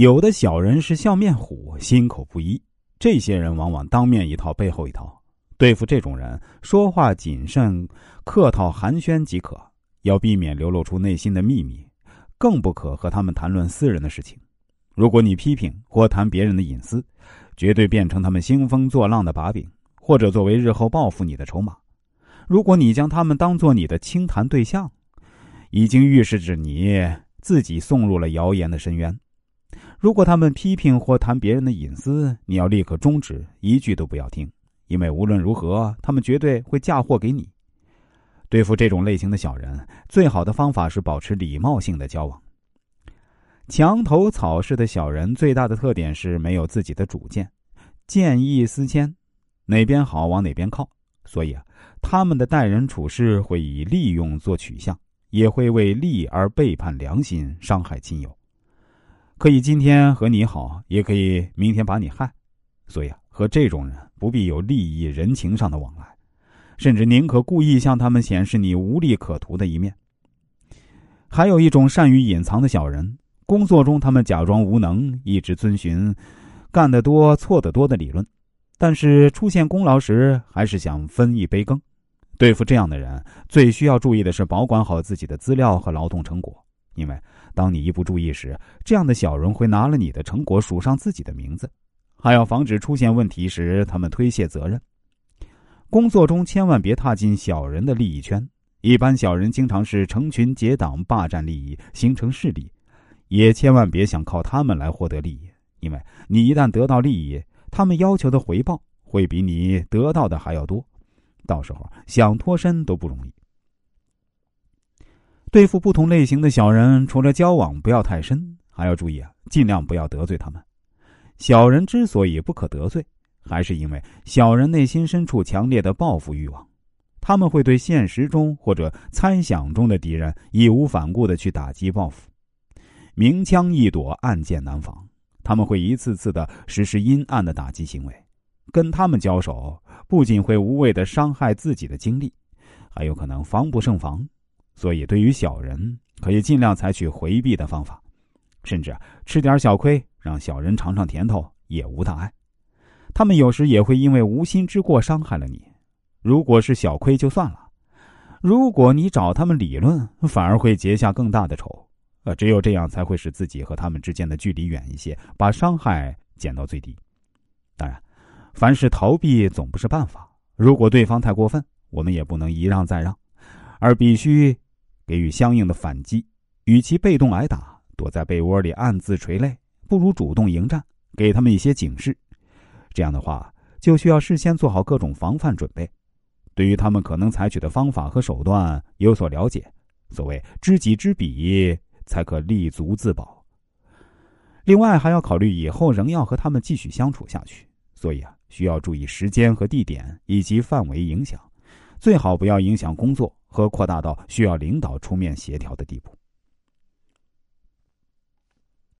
有的小人是笑面虎，心口不一。这些人往往当面一套，背后一套。对付这种人，说话谨慎、客套寒暄即可，要避免流露出内心的秘密，更不可和他们谈论私人的事情。如果你批评或谈别人的隐私，绝对变成他们兴风作浪的把柄，或者作为日后报复你的筹码。如果你将他们当做你的倾谈对象，已经预示着你自己送入了谣言的深渊。如果他们批评或谈别人的隐私，你要立刻终止，一句都不要听，因为无论如何，他们绝对会嫁祸给你。对付这种类型的小人，最好的方法是保持礼貌性的交往。墙头草式的小人最大的特点是没有自己的主见，见异思迁，哪边好往哪边靠。所以啊，他们的待人处事会以利用做取向，也会为利而背叛良心，伤害亲友。可以今天和你好，也可以明天把你害，所以啊，和这种人不必有利益、人情上的往来，甚至宁可故意向他们显示你无利可图的一面。还有一种善于隐藏的小人，工作中他们假装无能，一直遵循“干得多错得多”的理论，但是出现功劳时还是想分一杯羹。对付这样的人，最需要注意的是保管好自己的资料和劳动成果。因为当你一不注意时，这样的小人会拿了你的成果署上自己的名字，还要防止出现问题时他们推卸责任。工作中千万别踏进小人的利益圈，一般小人经常是成群结党霸占利益，形成势力，也千万别想靠他们来获得利益，因为你一旦得到利益，他们要求的回报会比你得到的还要多，到时候想脱身都不容易。对付不同类型的小人，除了交往不要太深，还要注意啊，尽量不要得罪他们。小人之所以不可得罪，还是因为小人内心深处强烈的报复欲望，他们会对现实中或者猜想中的敌人义无反顾的去打击报复。明枪易躲，暗箭难防，他们会一次次的实施阴暗的打击行为。跟他们交手，不仅会无谓的伤害自己的精力，还有可能防不胜防。所以，对于小人，可以尽量采取回避的方法，甚至吃点小亏，让小人尝尝甜头也无大碍。他们有时也会因为无心之过伤害了你。如果是小亏就算了，如果你找他们理论，反而会结下更大的仇。呃，只有这样才会使自己和他们之间的距离远一些，把伤害减到最低。当然，凡事逃避总不是办法。如果对方太过分，我们也不能一让再让，而必须。给予相应的反击，与其被动挨打，躲在被窝里暗自垂泪，不如主动迎战，给他们一些警示。这样的话，就需要事先做好各种防范准备，对于他们可能采取的方法和手段有所了解。所谓知己知彼，才可立足自保。另外，还要考虑以后仍要和他们继续相处下去，所以啊，需要注意时间和地点以及范围影响，最好不要影响工作。和扩大到需要领导出面协调的地步。